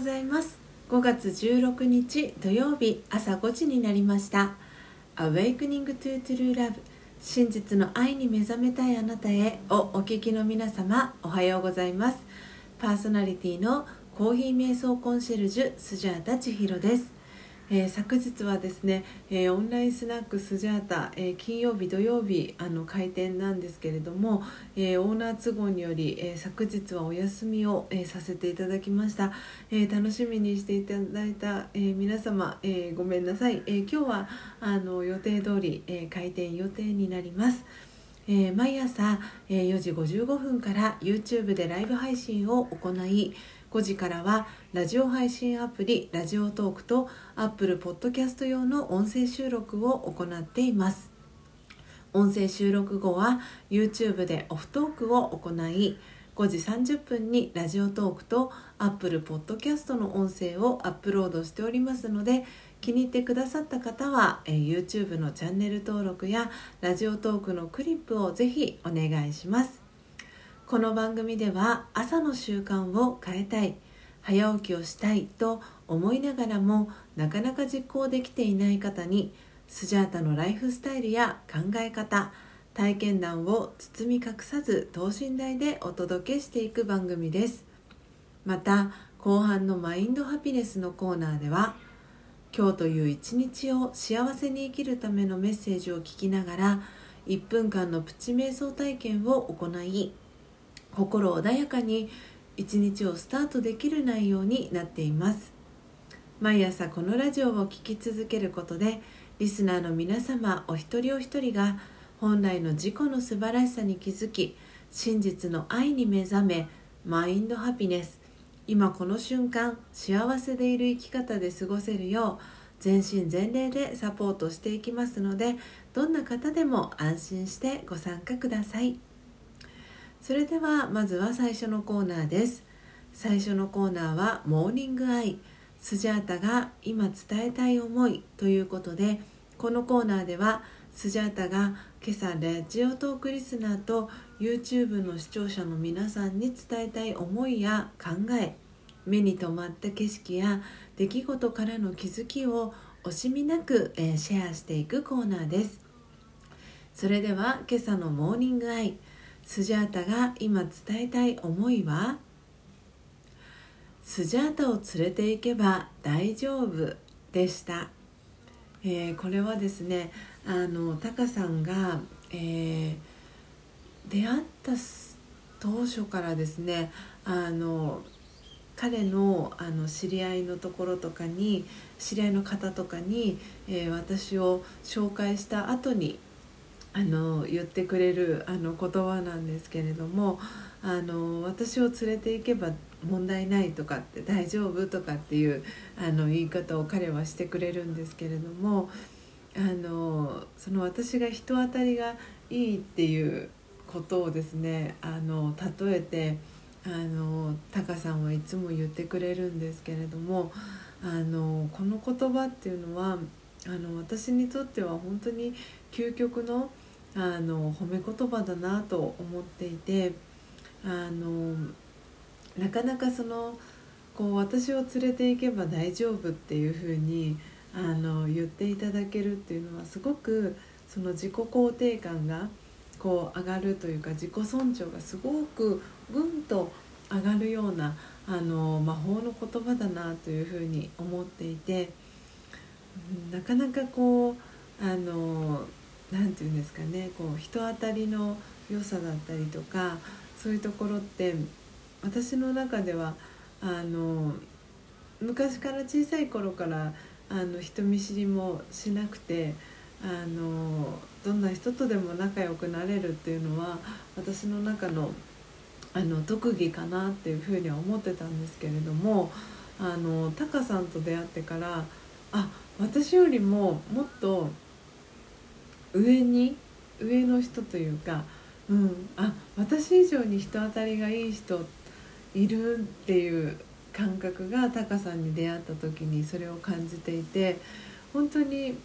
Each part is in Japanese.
ございます。5月16日土曜日朝5時になりました。Awakening to True Love 真実の愛に目覚めたいあなたへをお聞きの皆様おはようございます。パーソナリティのコーヒー瞑想コンシェルジュスジャータ千尋です。えー、昨日はですね、えー、オンラインスナックスジャータ、えー、金曜日土曜日あの開店なんですけれども、えオーナー都合により、え昨日はお休みを、えさせていただきました、え楽しみにしていただいた、え皆様、えごめんなさい、え今日はあの予定通り、え開店予定になります。え毎朝、え4時55分から YouTube でライブ配信を行い5時からはラジオ配信アプリラジオトークと Apple Podcast 用の音声収録を行っています。音声収録後は YouTube でオフトークを行い5時30分にラジオトークと Apple Podcast の音声をアップロードしておりますので気に入ってくださった方は、え YouTube のチャンネル登録やラジオトークのクリップをぜひお願いします。この番組では朝の習慣を変えたい早起きをしたいと思いながらもなかなか実行できていない方にスジャータのライフスタイルや考え方体験談を包み隠さず等身大でお届けしていく番組です。また後半のマインドハピネスのコーナーでは今日という一日を幸せに生きるためのメッセージを聞きながら1分間のプチ瞑想体験を行い心穏やかに一日をスタートできる内容になっています毎朝このラジオを聴き続けることでリスナーの皆様お一人お一人が本来の自己の素晴らしさに気づき真実の愛に目覚めマインドハピネス今この瞬間幸せでいる生き方で過ごせるよう全身全霊でサポートしていきますのでどんな方でも安心してご参加ください。それではまずは最初のコーナーです。最初のコーナーはモーニングアイ。スジャータが今伝えたい思いということでこのコーナーではスジャータが今朝ラジオトークリスナーと YouTube の視聴者の皆さんに伝えたい思いや考え目に留まった景色や出来事からの気づきを惜しみなく、えー、シェアしていくコーナーです。それでは今朝のモーニングアイ。スジャータが今伝えたい思いは？スジャータを連れて行けば大丈夫でした、えー、これはですねあのタカさんが、えー、出会った当初からですねあの彼のあの知り合いのところとかに知り合いの方とかに、えー、私を紹介した後にあの言ってくれるあの言葉なんですけれどもあの私を連れて行けば問題ないとかって大丈夫とかっていうあの言い方を彼はしてくれるんですけれどもあのその私が人当たりがいいっていうことをですねあの例えてあのタカさんはいつも言ってくれるんですけれどもあのこの言葉っていうのはあの私にとっては本当に究極のあの褒め言葉だなと思っていてあのなかなかそのこう私を連れて行けば大丈夫っていうふうにあの言っていただけるっていうのはすごくその自己肯定感がこう上がるというか自己尊重がすごくぐんと上がるようなあの魔法の言葉だなというふうに思っていてなかなかこうあの何て言うんですかねこう人当たりの良さだったりとかそういうところって私の中ではあの昔から小さい頃からあの人見知りもしなくてあのどんな人とでも仲良くなれるっていうのは私の中のあの特技かなっていうふうには思ってたんですけれどもあのタカさんと出会ってからあ私よりももっと上に上の人というか、うん、あ私以上に人当たりがいい人いるっていう感覚がタカさんに出会った時にそれを感じていて本当に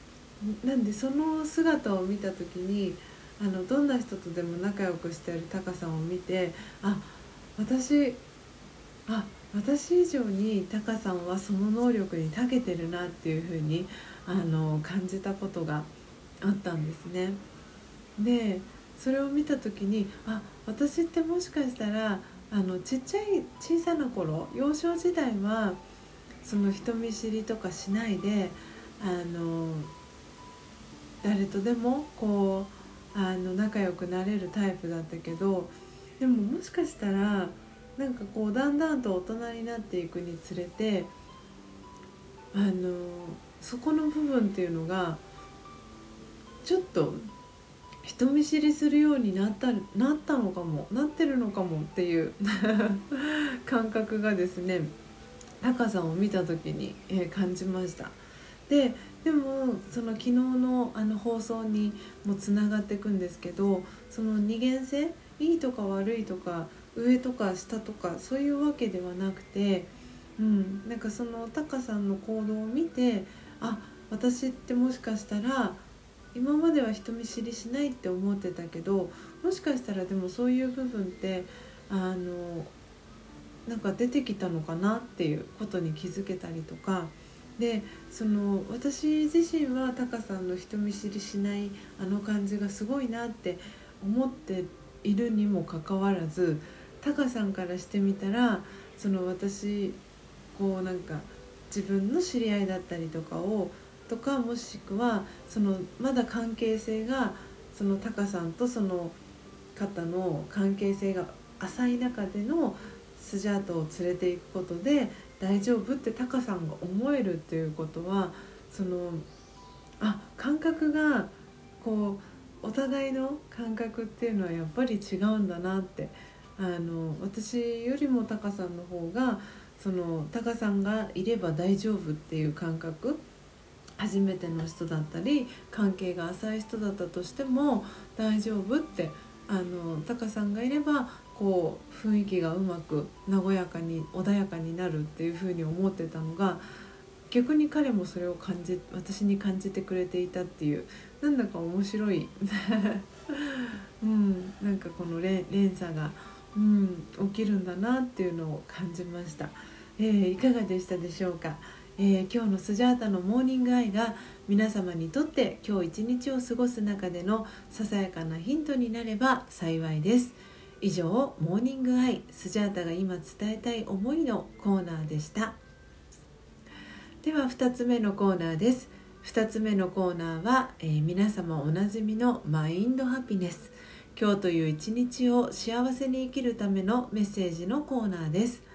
なんでその姿を見た時にあのどんな人とでも仲良くしてるタカさんを見てあ私あ私以上にタカさんはその能力に長けてるなっていうふうにあの感じたことがあったんですね。でそれを見た時にあ私ってもしかしたらあのちっちゃい小さな頃幼少時代はその人見知りとかしないであの誰とでもこうあの仲良くなれるタイプだったけどでももしかしたらなんかこうだんだんと大人になっていくにつれてあのそこの部分っていうのがちょっと人見知りするようになったなったのかもなってるのかもっていう 感覚がですねタカさんを見た時に、え、感じました。ででもその昨日のあの放送にもつながっていくんですけどその二元性いいとか悪いとか上とか下とかそういうわけではなくて、うん、なんかそのタカさんの行動を見てあ私ってもしかしたら今までは人見知りしないって思ってたけどもしかしたらでもそういう部分ってあのなんか出てきたのかなっていうことに気づけたりとか。でその私自身はタカさんの人見知りしないあの感じがすごいなって思っているにもかかわらずタカさんからしてみたらその私こうなんか自分の知り合いだったりとかをとかもしくはそのまだ関係性がそのタカさんとその方の関係性が浅い中でのスジャートを連れていくことで大丈夫ってタカさんが思えるっていうことはそのあ感覚がこうお互いの感覚っていうのはやっぱり違うんだなってあの私よりもタカさんの方がそのタカさんがいれば大丈夫っていう感覚初めての人だったり関係が浅い人だったとしても大丈夫ってあのタカさんがいればこう雰囲気がうまく和やかに穏やかになるっていうふうに思ってたのが逆に彼もそれを感じ私に感じてくれていたっていうなんだか面白い、うん、なんかこの連鎖が、うん、起きるんだなっていうのを感じました、えー、いかがでしたでしょうか？えー、今日のスジャータのモーニングアイが皆様にとって今日一日を過ごす中でのささやかなヒントになれば幸いです。以上モーニングアイスジャータが今伝えたい思いのコーナーでした。では2つ目のコーナーです。2つ目のコーナーは、えー、皆様おなじみのマインドハピネス。今日という一日を幸せに生きるためのメッセージのコーナーです。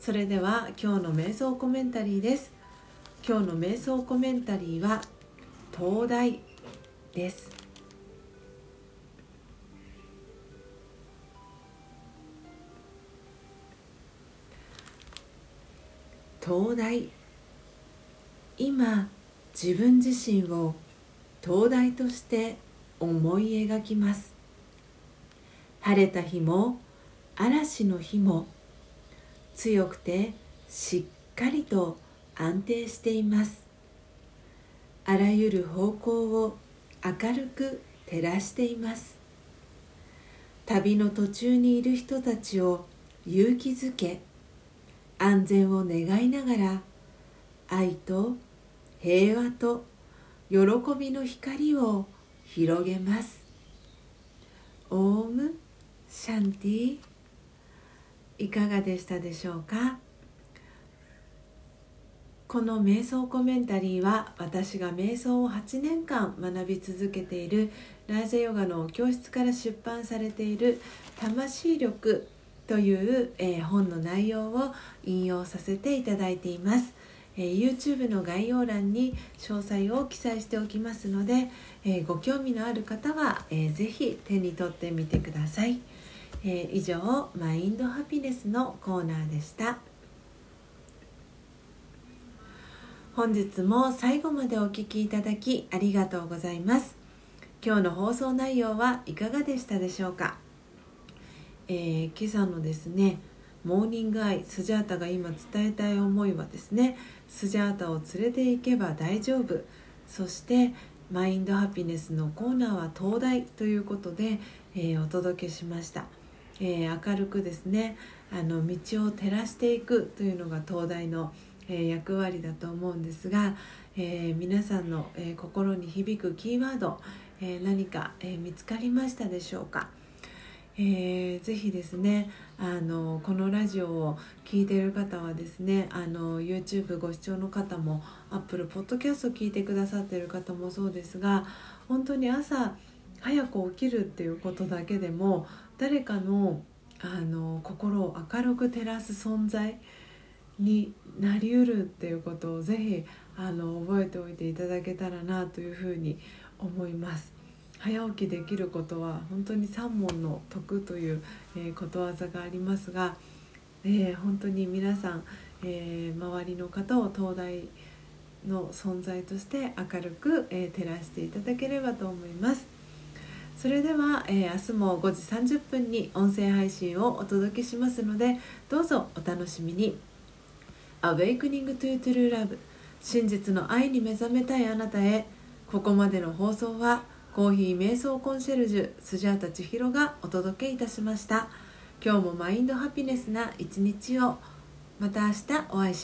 それでは今日の瞑想コメンタリーです。今日の瞑想コメンタリーは東大です。東大今自分自身を東大として思い描きます。晴れた日も嵐の日も強くてしっかりと安定しています。あらゆる方向を明るく照らしています。旅の途中にいる人たちを勇気づけ安全を願いながら愛と平和と喜びの光を広げます。オームシャンティ。いかがでしたでしょうか？この瞑想コメンタリーは私が瞑想を8年間学び続けているラージェヨガの教室から出版されている「魂力」という、えー、本の内容を引用させていただいています、えー、YouTube の概要欄に詳細を記載しておきますので、えー、ご興味のある方は、えー、ぜひ手に取ってみてください。えー、以上マインドハピネスのコーナーでした。本日も最後までお聴きいただきありがとうございます。今日の放送内容はいかがでしたでしょうか、えー、今朝のですねモーニングアイスジャータが今伝えたい思いはですねスジャータを連れて行けば大丈夫。そしてマインドハピネスのコーナーは東大ということで、えー、お届けしました、えー、明るくですねあの道を照らしていくというのが東大の、えー、役割だと思うんですが、え皆さんの、え心に響くキーワード、え何か、え見つかりましたでしょうか？えー、ぜひですねあのこのラジオを聴いている方はですねあの YouTube ご視聴の方も Apple Podcast を聞いてくださっている方もそうですが本当に朝早く起きるっていうことだけでも誰かのあの心を明るく照らす存在になりうるっていうことをぜひあの覚えておいていただけたらなというふうに思います。早起きできることは本当に三問の徳という、えー、ことわざがありますが、えー、本当に皆さん、えー、周りの方を東大の存在として明るく、え照らしていただければと思います。それでは、え明日も5時30分に音声配信をお届けしますのでどうぞお楽しみに。Awakening to True Love 真実の愛に目覚めたいあなたへ。ここまでの放送は「コーヒー瞑想コンシェルジュスジャータ千尋がお届けいたしました。今日もマインドハピネスな一日を。また明日お会いしましょう。